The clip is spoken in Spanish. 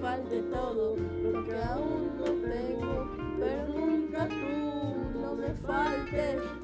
falte todo lo que aún no tengo, pero nunca tú, no me faltes.